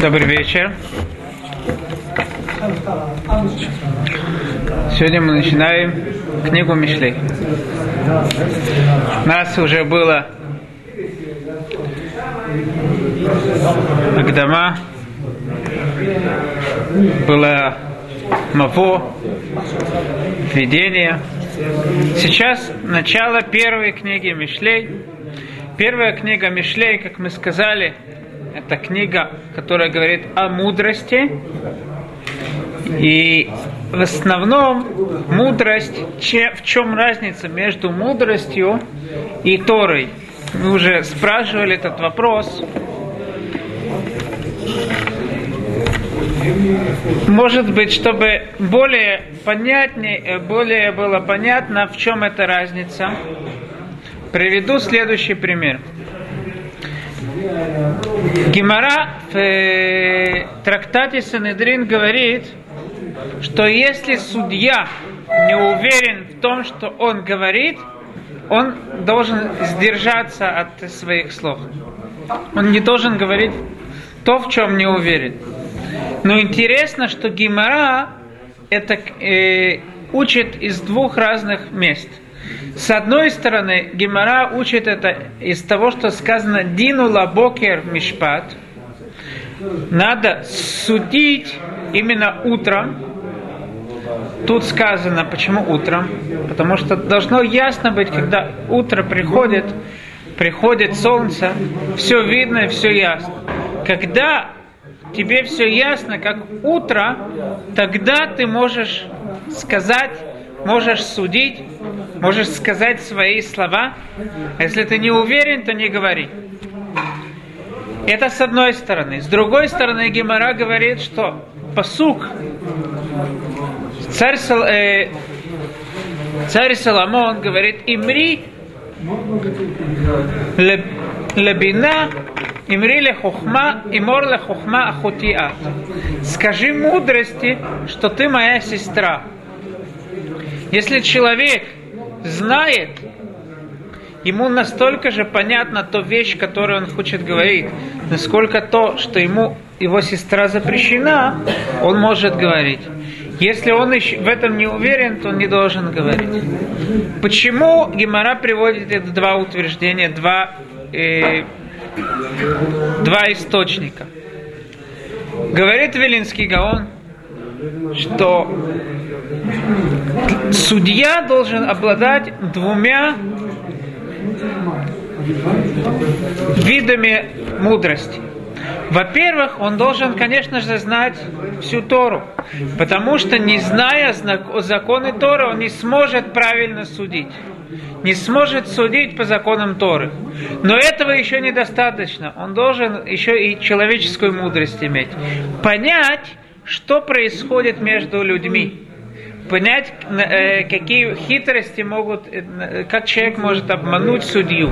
Добрый вечер. Сегодня мы начинаем книгу Мишлей. У нас уже было Агдама, было Маво, введение. Сейчас начало первой книги Мишлей. Первая книга Мишлей, как мы сказали, это книга, которая говорит о мудрости. И в основном мудрость, в чем разница между мудростью и Торой? Мы уже спрашивали этот вопрос. Может быть, чтобы более понятнее, более было понятно, в чем эта разница, приведу следующий пример. Гимара в э, трактате Санедрин говорит, что если судья не уверен в том, что он говорит, он должен сдержаться от своих слов. Он не должен говорить то, в чем не уверен. Но интересно, что Гимара это э, учит из двух разных мест – с одной стороны, Гемора учит это из того, что сказано «דינו לבוקר משפט». Надо судить именно утром. Тут сказано, почему утром? Потому что должно ясно быть, когда утро приходит, приходит солнце, все видно, все ясно. Когда тебе все ясно, как утро, тогда ты можешь сказать, можешь судить, можешь сказать свои слова. Если ты не уверен, то не говори. Это с одной стороны. С другой стороны, Гемора говорит, что посук царь, э, царь Соломон говорит, имри лебина, имри ле хохма, имор ле хохма ахутиат. Скажи мудрости, что ты моя сестра. Если человек знает, ему настолько же понятна то вещь, которую он хочет говорить, насколько то, что ему его сестра запрещена, он может говорить. Если он в этом не уверен, то он не должен говорить. Почему Гемора приводит это два утверждения, два, э, два источника? Говорит Велинский Гаон, что судья должен обладать двумя видами мудрости. Во-первых, он должен, конечно же, знать всю Тору, потому что, не зная законы Торы, он не сможет правильно судить. Не сможет судить по законам Торы. Но этого еще недостаточно. Он должен еще и человеческую мудрость иметь. Понять, что происходит между людьми понять, э, какие хитрости могут, э, как человек может обмануть судью.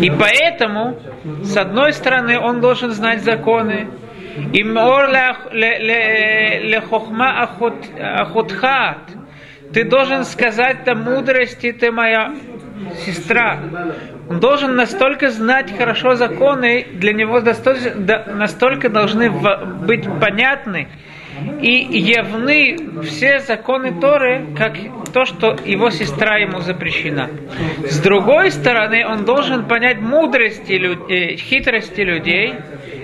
И поэтому, с одной стороны, он должен знать законы. И мор ле хохма ахутхат. Ты должен сказать до мудрости, ты моя сестра. Он должен настолько знать хорошо законы, для него настолько должны быть понятны, и явны все законы Торы, как то, что его сестра ему запрещена. С другой стороны, он должен понять мудрости, э, хитрости людей,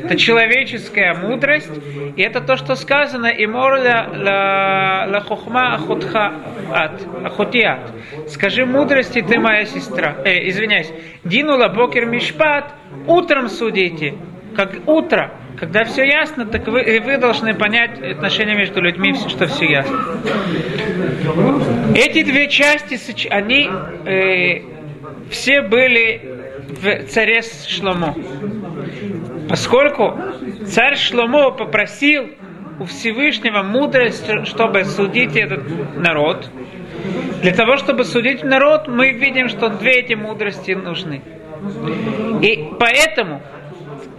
это человеческая мудрость, и это то, что сказано, и морля ла хохма ахутиат. Скажи мудрости, ты моя сестра. Э, извиняюсь. Динула бокер мишпат, утром судите, как утро. Когда все ясно, так вы, вы должны понять отношения между людьми, что все ясно. Эти две части, они э, все были в царе Шломо. Поскольку царь Шломо попросил у Всевышнего мудрость, чтобы судить этот народ, для того, чтобы судить народ, мы видим, что две эти мудрости нужны. И поэтому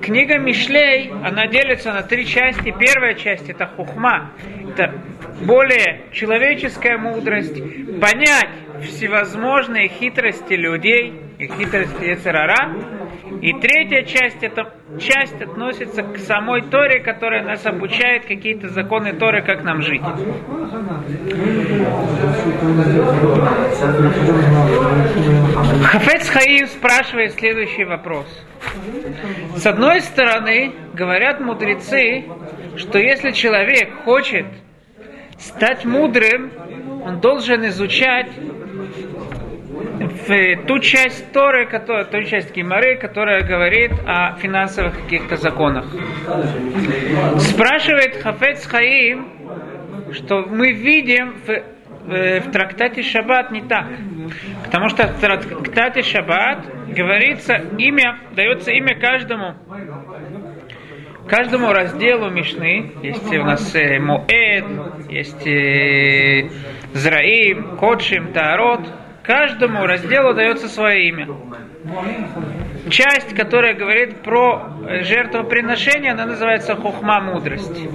книга Мишлей, она делится на три части. Первая часть это хухма, это более человеческая мудрость, понять всевозможные хитрости людей – и хитрости Ецерара. И третья часть, эта часть относится к самой Торе, которая нас обучает какие-то законы Торы, как нам жить. Хафец Хаим спрашивает следующий вопрос. С одной стороны, говорят мудрецы, что если человек хочет стать мудрым, он должен изучать в ту часть Торы, которая, ту часть Гимары, которая говорит о финансовых каких-то законах. Спрашивает Хафец Хаим, что мы видим в, в, в трактате Шаббат не так. Потому что в трактате Шаббат говорится имя, дается имя каждому каждому разделу Мишны, есть у нас э, Моэд, есть э, Зраим, Кодшим, Таарот, каждому разделу дается свое имя. Часть, которая говорит про жертвоприношение, она называется хухма мудрости.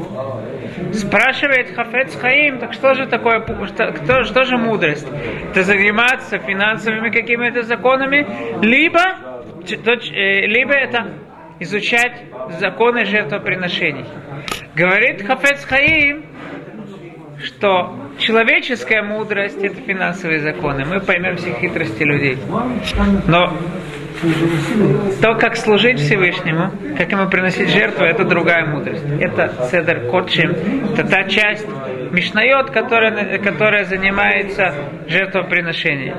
Спрашивает Хафец Хаим, так что же такое, что, что же мудрость? Это заниматься финансовыми какими-то законами, либо, э, либо это изучать законы жертвоприношений. Говорит Хафец Хаим, что человеческая мудрость – это финансовые законы. Мы поймем все хитрости людей. Но то, как служить Всевышнему, как ему приносить жертву, это другая мудрость. Это Седер Котшим, это та часть Мишнайот, которая, которая занимается жертвоприношением.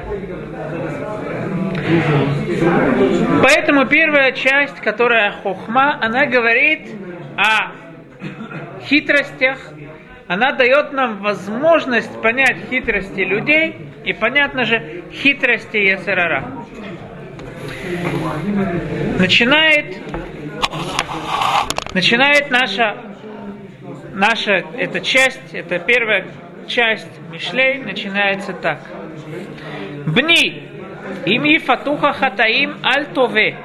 Поэтому первая часть, которая хохма, она говорит о хитростях, она дает нам возможность понять хитрости людей и, понятно же, хитрости Есерара. Начинает, начинает наша, наша эта часть, это первая часть Мишлей, начинается так. Бни, им и фатуха хатаим альтове,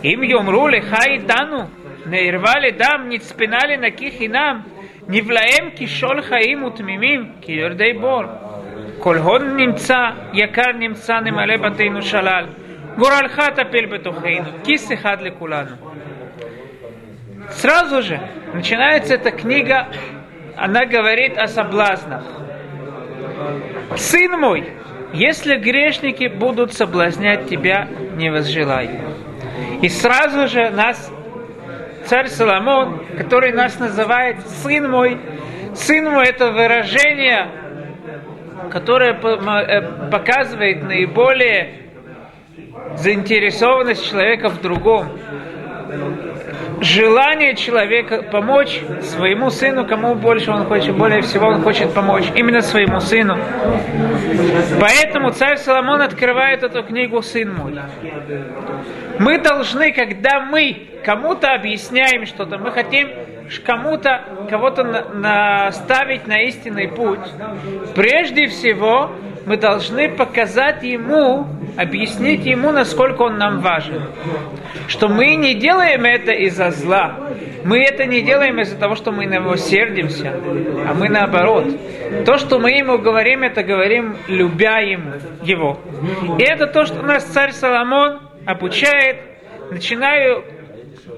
им йомру лихай дану, нейрвали дам, не спинали на ких и нам, נבלעם כשול חיים ותמימים, כיורדי בור. כל הון נמצא, יקר נמצא, נמלא בתינו שלל. גורלך טפל בתוכנו, כיס אחד לכולנו. Сразу же начинается эта книга, она говорит о соблазнах. Сын мой, если грешники будут соблазнять тебя, не возжелай. И сразу же нас царь Соломон, который нас называет сын мой, сын мой это выражение, которое э, показывает наиболее заинтересованность человека в другом желание человека помочь своему сыну, кому больше он хочет, более всего он хочет помочь, именно своему сыну. Поэтому царь Соломон открывает эту книгу «Сын мой». Мы должны, когда мы кому-то объясняем что-то, мы хотим кому-то, кого-то наставить на истинный путь, прежде всего мы должны показать ему, объяснить ему, насколько он нам важен. Что мы не делаем это из-за зла. Мы это не делаем из-за того, что мы на него сердимся, а мы наоборот. То, что мы ему говорим, это говорим, любя ему, его. И это то, что нас царь Соломон обучает, начинаю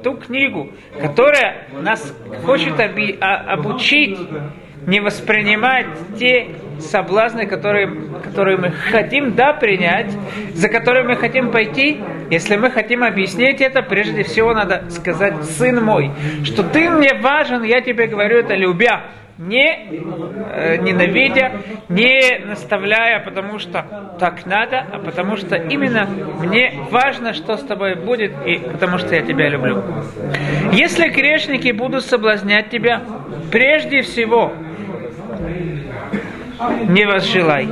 ту книгу, которая нас хочет оби- а, обучить не воспринимать те соблазны, которые, которые мы хотим, да, принять, за которые мы хотим пойти, если мы хотим объяснить это, прежде всего надо сказать, сын мой, что ты мне важен, я тебе говорю это любя, не э, ненавидя, не наставляя, потому что так надо, а потому что именно мне важно, что с тобой будет, и потому что я тебя люблю. Если грешники будут соблазнять тебя, прежде всего не возжелай.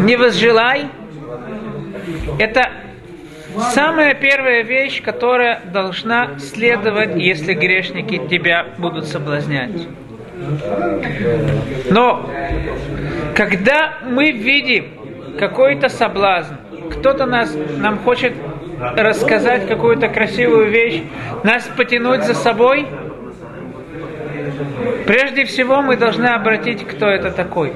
Не возжелай. Это самая первая вещь, которая должна следовать, если грешники тебя будут соблазнять. Но когда мы видим какой-то соблазн, кто-то нас, нам хочет рассказать какую-то красивую вещь, нас потянуть за собой – Прежде всего мы должны обратить, кто это такой.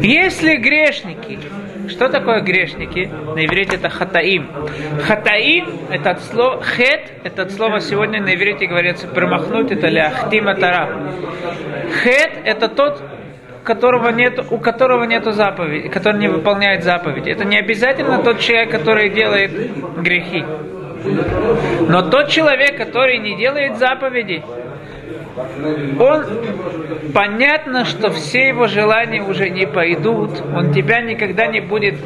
Если грешники Что такое грешники? На иврите это хатаим. Хатаим, это от слова, хет, это от слова сегодня на иврите говорится промахнуть, это ляхтима тара. Хет, это тот, которого нет, у которого нет заповеди, который не выполняет заповеди. Это не обязательно тот человек, который делает грехи. Но тот человек, который не делает заповеди, он понятно, что все его желания уже не пойдут, он тебя никогда не будет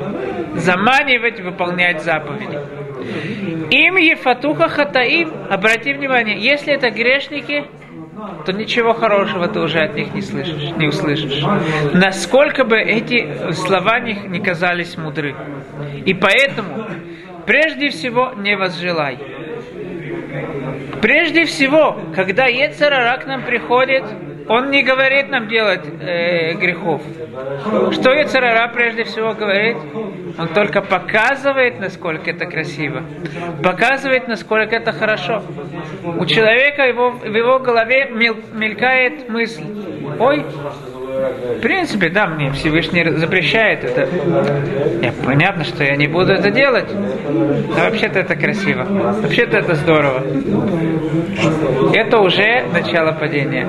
заманивать выполнять заповеди. Им Ефатуха Хатаим, обрати внимание, если это грешники, то ничего хорошего ты уже от них не слышишь, не услышишь. Насколько бы эти слова не казались мудры. И поэтому, прежде всего, не возжелай. Прежде всего, когда Ецарара к нам приходит, он не говорит нам делать э, грехов. Что Ецарара прежде всего говорит? Он только показывает, насколько это красиво. Показывает, насколько это хорошо. У человека его, в его голове мелькает мысль. Ой, в принципе, да, мне Всевышний запрещает это. Я, понятно, что я не буду это делать. Но вообще-то это красиво. Вообще-то это здорово. Это уже начало падения.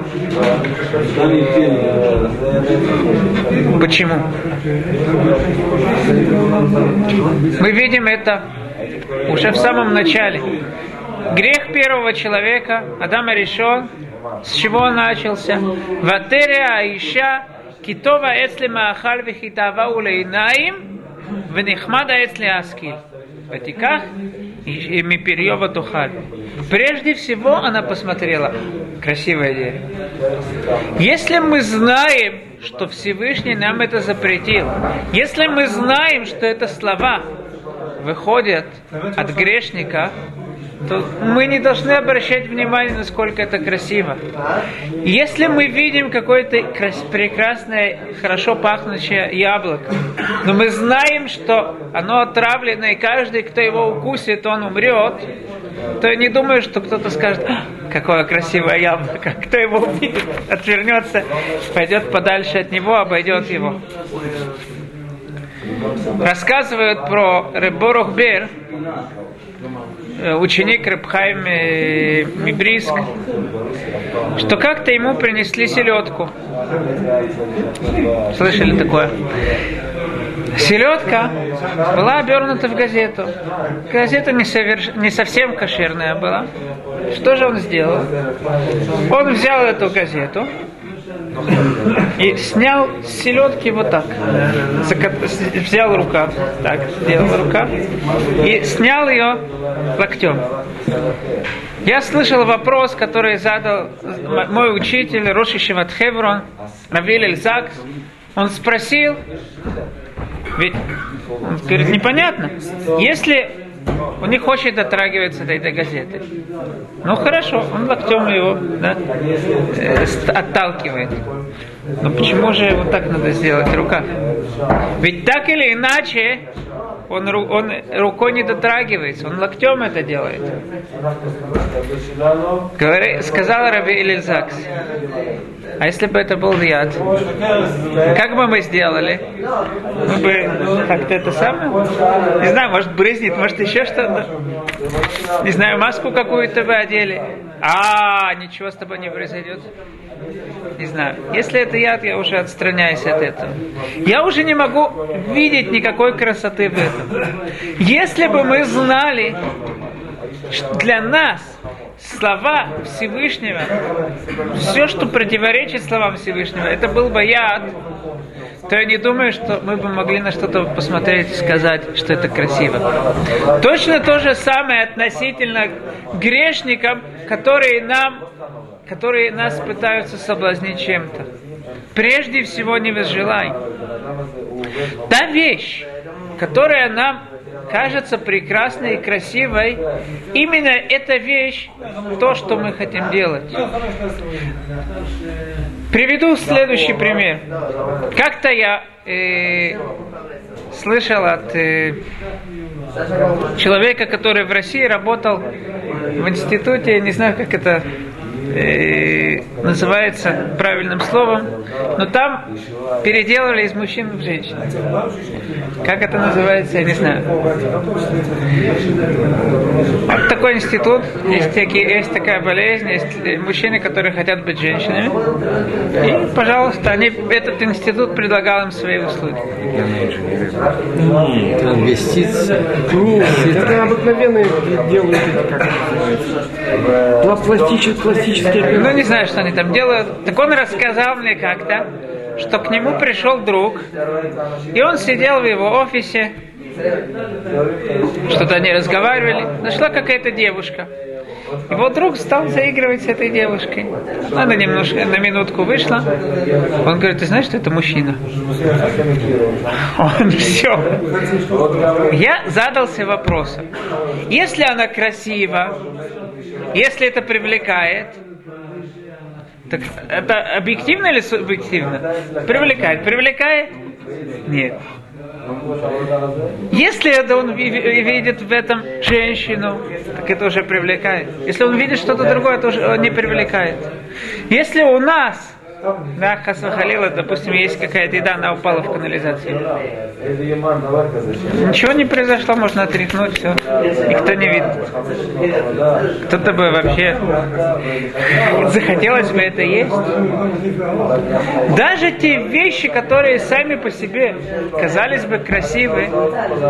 Почему? Мы видим это уже в самом начале. Грех первого человека, Адама решен, с чего он начался? Ватеря Аиша, Китова Эцли Маахаль Вихитава Улейнаим, Венихмада Эцли Аскиль. Ватиках и Миперьева Тухаль. Прежде всего она посмотрела. Красивое дерево. Если мы знаем, что Всевышний нам это запретил, если мы знаем, что это слова выходят от грешника, то мы не должны обращать внимание, насколько это красиво. Если мы видим какое-то прекрасное, хорошо пахнущее яблоко, но мы знаем, что оно отравлено, и каждый, кто его укусит, он умрет, то я не думаю, что кто-то скажет, «А, какое красивое яблоко, кто его увидит, отвернется, пойдет подальше от него, обойдет его. Рассказывают про Реборух Бер, ученик Рыбхайм Мибриск, что как-то ему принесли селедку. Слышали такое? Селедка была обернута в газету. Газета не, соверш... не совсем кошерная была. Что же он сделал? Он взял эту газету, и снял селедки вот так. Взял рукав, так, сделал рукав, и снял ее локтем. Я слышал вопрос, который задал мой учитель Роши Шиватхеврон, Равиль Эльзакс. Он спросил, ведь, он говорит, непонятно, если он не хочет дотрагиваться до этой газеты. Ну хорошо, он локтем его да, э, отталкивает. Но почему же вот так надо сделать рука? Ведь так или иначе он, он рукой не дотрагивается, он локтем это делает. Говори, сказал Раби Элизакс, а если бы это был яд, как бы мы сделали? Мы бы как-то это самое, не знаю, может брызнет, может еще что-то. Не знаю, маску какую-то бы одели. А, ничего с тобой не произойдет. Не знаю. Если это яд, я уже отстраняюсь от этого. Я уже не могу видеть никакой красоты в этом. Если бы мы знали, что для нас слова Всевышнего, все, что противоречит словам Всевышнего, это был бы яд, то я не думаю, что мы бы могли на что-то посмотреть и сказать, что это красиво. Точно то же самое относительно грешникам, которые нам, которые нас пытаются соблазнить чем-то. Прежде всего не возжелай. Та вещь, которая нам кажется прекрасной и красивой, именно эта вещь то, что мы хотим делать. Приведу следующий пример. Как-то я э, слышал от э, человека, который в России работал в институте, не знаю, как это э, называется правильным словом, но там переделали из мужчин в женщин. Как это называется, я не знаю. Вот такой институт, есть, такие, есть такая болезнь, есть мужчины, которые хотят быть женщинами. И, пожалуйста, они, этот институт предлагал им свои услуги. Инвестиции. Нет, это обыкновенные делают эти, как это называется, пластические, пластические Ну, не знаю, что они там делают. Так он рассказал мне как-то, что к нему пришел друг, и он сидел в его офисе, что-то они разговаривали, нашла какая-то девушка. Его друг стал заигрывать с этой девушкой. Она немножко, на минутку вышла. Он говорит, ты знаешь, что это мужчина? Он все. Я задался вопросом. Если она красива, если это привлекает, так это объективно или субъективно? Привлекает. Привлекает? Нет. Если это он видит в этом женщину, так это уже привлекает. Если он видит что-то другое, то уже не привлекает. Если у нас да, Хасвахалила, допустим, есть какая-то еда, она упала в канализацию. Ничего не произошло, можно отряхнуть, все. Никто не видит. Кто-то бы вообще захотелось бы это есть. Даже те вещи, которые сами по себе казались бы красивые,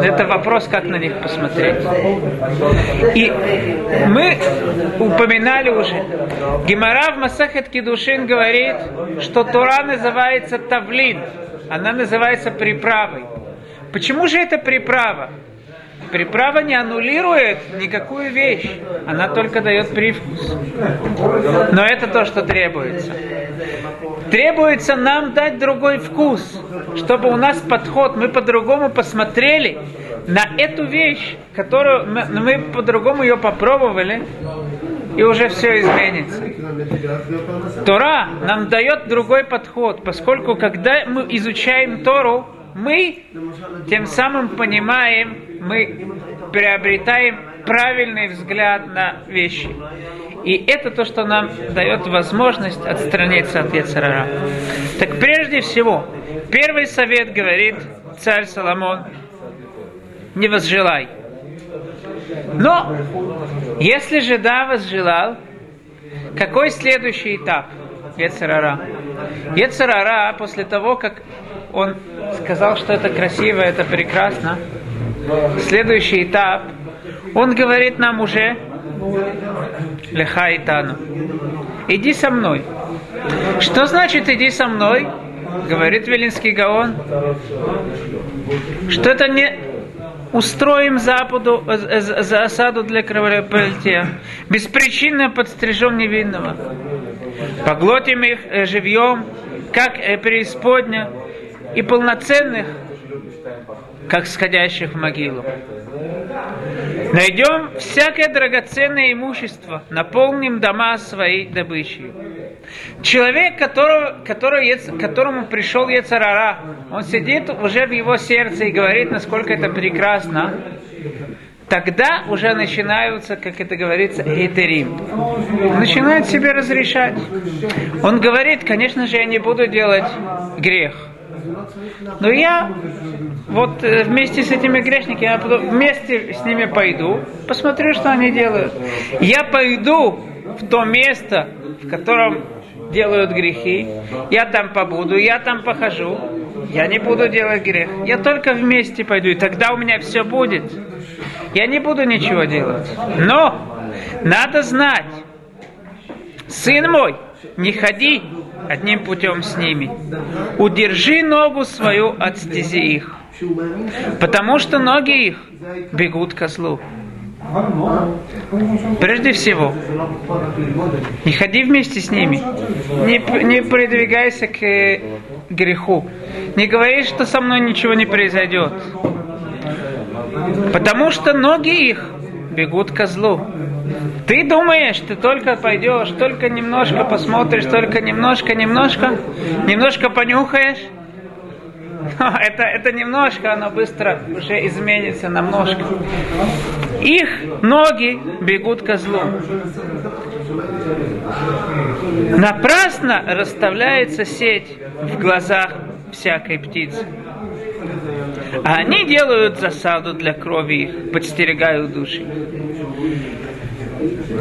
это вопрос, как на них посмотреть. И мы упоминали уже, Гимара в Масахет Кедушин говорит, что Тора называется тавлин, она называется приправой. Почему же это приправа? Приправа не аннулирует никакую вещь, она только дает привкус. Но это то, что требуется. Требуется нам дать другой вкус, чтобы у нас подход, мы по-другому посмотрели на эту вещь, которую мы, мы по-другому ее попробовали, и уже все изменится. Тора нам дает другой подход, поскольку когда мы изучаем Тору, мы тем самым понимаем, мы приобретаем правильный взгляд на вещи. И это то, что нам дает возможность отстраниться от Яцерара. Так прежде всего, первый совет говорит царь Соломон, не возжелай. Но, если же да, возжелал, какой следующий этап Ецарара? Ецарара, после того, как он сказал, что это красиво, это прекрасно, следующий этап, он говорит нам уже, Леха и Тану, иди со мной. Что значит иди со мной? Говорит Велинский Гаон, что это не устроим западу, за осаду для кровопролития, беспричинно подстрижем невинного, поглотим их э, живьем, как э, преисподня, и полноценных, как сходящих в могилу. Найдем всякое драгоценное имущество, наполним дома своей добычей. Человек, которого, который, которому пришел Ецарара, он сидит уже в его сердце и говорит, насколько это прекрасно, тогда уже начинаются, как это говорится, этерим. Он начинает себе разрешать. Он говорит, конечно же, я не буду делать грех. Но я вот э, вместе с этими грешниками, я вместе с ними пойду, посмотрю, что они делают. Я пойду в то место, в котором делают грехи, я там побуду, я там похожу, я не буду делать грех. Я только вместе пойду, и тогда у меня все будет. Я не буду ничего делать. Но надо знать, сын мой, не ходи одним путем с ними. Удержи ногу свою от стези их. Потому что ноги их бегут к злу. Прежде всего, не ходи вместе с ними, не, не придвигайся к э, греху, не говори, что со мной ничего не произойдет, потому что ноги их бегут к злу. Ты думаешь, ты только пойдешь, только немножко посмотришь, только немножко, немножко, немножко понюхаешь, это, это немножко, оно быстро уже изменится намножко. Их ноги бегут козлу. Напрасно расставляется сеть в глазах всякой птицы. А они делают засаду для крови их, подстерегают души.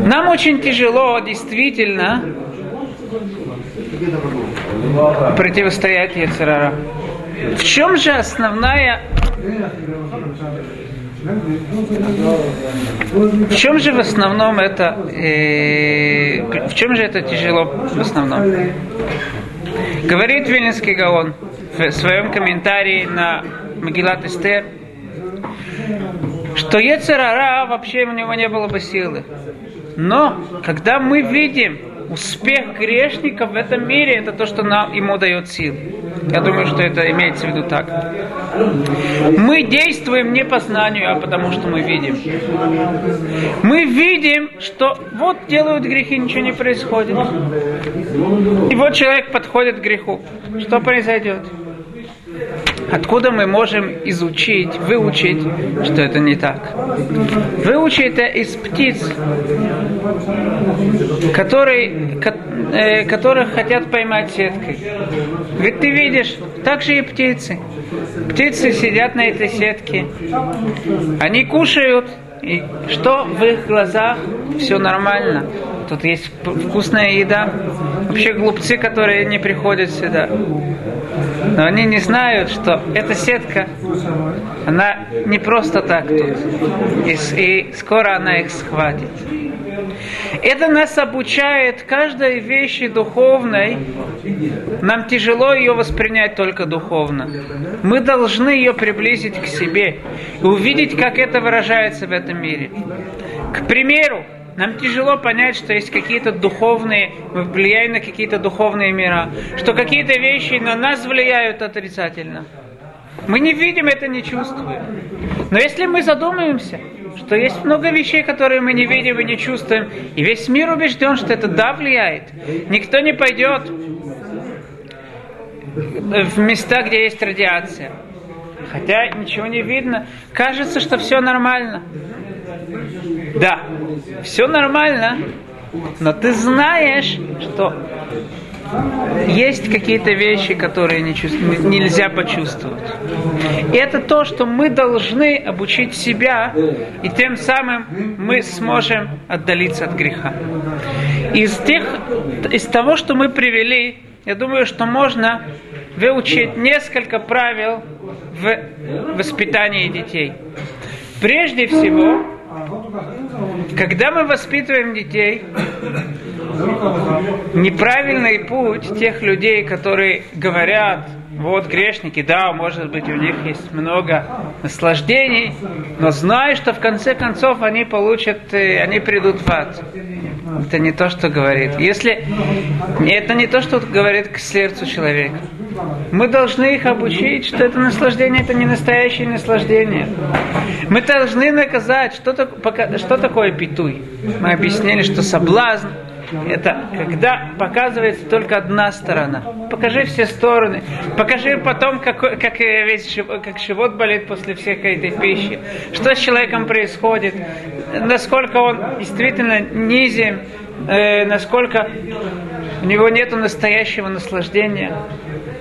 Нам очень тяжело действительно противостоять Яцерара. В чем же основная в чем же в основном это, э, в чем же это тяжело в основном? Говорит Вильнинский Гаон в своем комментарии на Магилат Эстер, что Ецерара вообще у него не было бы силы. Но когда мы видим успех грешников в этом мире, это то, что нам, ему дает силы. Я думаю, что это имеется в виду так. Мы действуем не по знанию, а потому что мы видим. Мы видим, что вот делают грехи, ничего не происходит. И вот человек подходит к греху. Что произойдет? Откуда мы можем изучить, выучить, что это не так? Выучить это из птиц, которые, которых хотят поймать сеткой. Ведь ты видишь, так же и птицы. Птицы сидят на этой сетке. Они кушают, и что в их глазах все нормально. Тут есть вкусная еда. Вообще глупцы, которые не приходят сюда. Но они не знают, что эта сетка, она не просто так тут. И, и скоро она их схватит. Это нас обучает каждой вещи духовной. Нам тяжело ее воспринять только духовно. Мы должны ее приблизить к себе и увидеть, как это выражается в этом мире. К примеру, нам тяжело понять, что есть какие-то духовные, мы влияем на какие-то духовные мира, что какие-то вещи на нас влияют отрицательно. Мы не видим это, не чувствуем. Но если мы задумаемся, что есть много вещей, которые мы не видим и не чувствуем, и весь мир убежден, что это да влияет, никто не пойдет в места, где есть радиация. Хотя ничего не видно. Кажется, что все нормально. Да, все нормально, но ты знаешь, что есть какие-то вещи, которые не чувств... нельзя почувствовать. И это то, что мы должны обучить себя, и тем самым мы сможем отдалиться от греха. Из, тех, из того, что мы привели, я думаю, что можно выучить несколько правил в воспитании детей. Прежде всего, когда мы воспитываем детей, неправильный путь тех людей, которые говорят, вот грешники, да, может быть, у них есть много наслаждений, но знай, что в конце концов они получат, э, они придут в ад. Это не то, что говорит. Если это не то, что говорит к сердцу человека. Мы должны их обучить, что это наслаждение, это не настоящее наслаждение. Мы должны наказать, что, что такое питуй. Мы объяснили, что соблазн это когда показывается только одна сторона. Покажи все стороны. Покажи потом, как, как, весь, как живот болит после всей этой пищи. Что с человеком происходит. Насколько он действительно низен. Э, насколько у него нет настоящего наслаждения.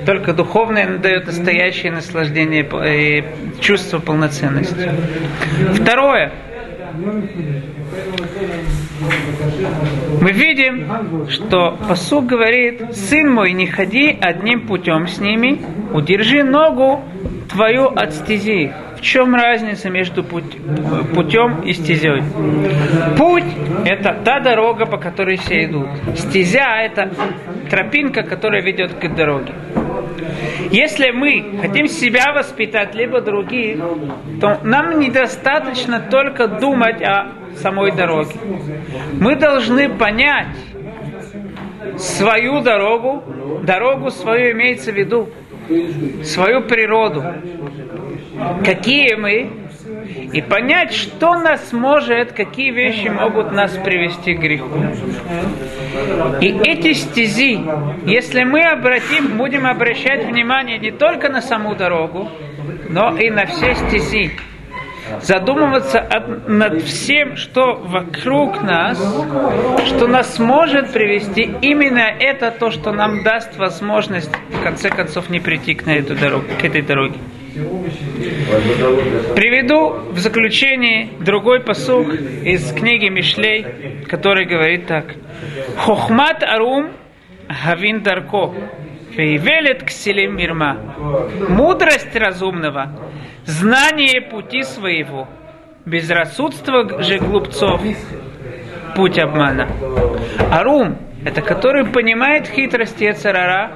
Только духовное дает настоящее наслаждение и чувство полноценности. Второе. Мы видим, что посуд говорит, сын мой, не ходи одним путем с ними, удержи ногу твою от стези. В чем разница между путь, путем и стезей? Путь – это та дорога, по которой все идут. Стезя – это тропинка, которая ведет к дороге. Если мы хотим себя воспитать, либо других, то нам недостаточно только думать о самой дороге. Мы должны понять свою дорогу, дорогу свою имеется в виду, свою природу, какие мы, и понять, что нас может, какие вещи могут нас привести к греху. И эти стези, если мы обратим, будем обращать внимание не только на саму дорогу, но и на все стези, задумываться от, над всем, что вокруг нас, что нас может привести, именно это то, что нам даст возможность, в конце концов, не прийти к, на эту дорогу, к этой дороге. Приведу в заключение другой посук из книги Мишлей, который говорит так. Хохмат арум гавин дарко, фейвелет кселим мирма. Мудрость разумного знание пути своего, безрассудство же глупцов, путь обмана. Арум, это который понимает хитрости Эцерара,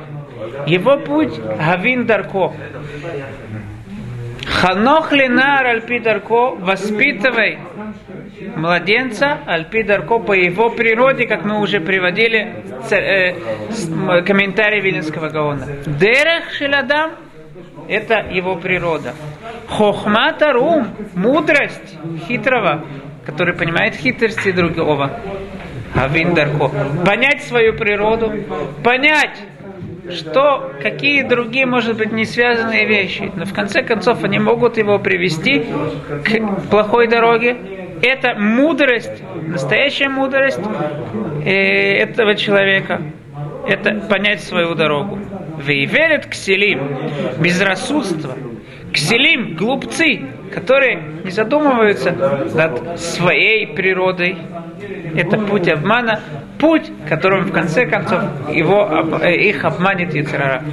его путь Гавин Дарко. Ханох Ленар Альпи Дарко, воспитывай младенца Альпи Дарко по его природе, как мы уже приводили э, комментарий Виленского Гаона. Дерех Шеладам это его природа. Хохмата рум, мудрость хитрого, который понимает хитрости другого. Авиндарко. Понять свою природу, понять, что какие другие, может быть, не связанные вещи, но в конце концов они могут его привести к плохой дороге. Это мудрость, настоящая мудрость э, этого человека. Это понять свою дорогу. Вейверет кселим, безрассудство. Кселим, глупцы, которые не задумываются над своей природой. Это путь обмана, путь, которым в конце концов его, их обманет Яцерара.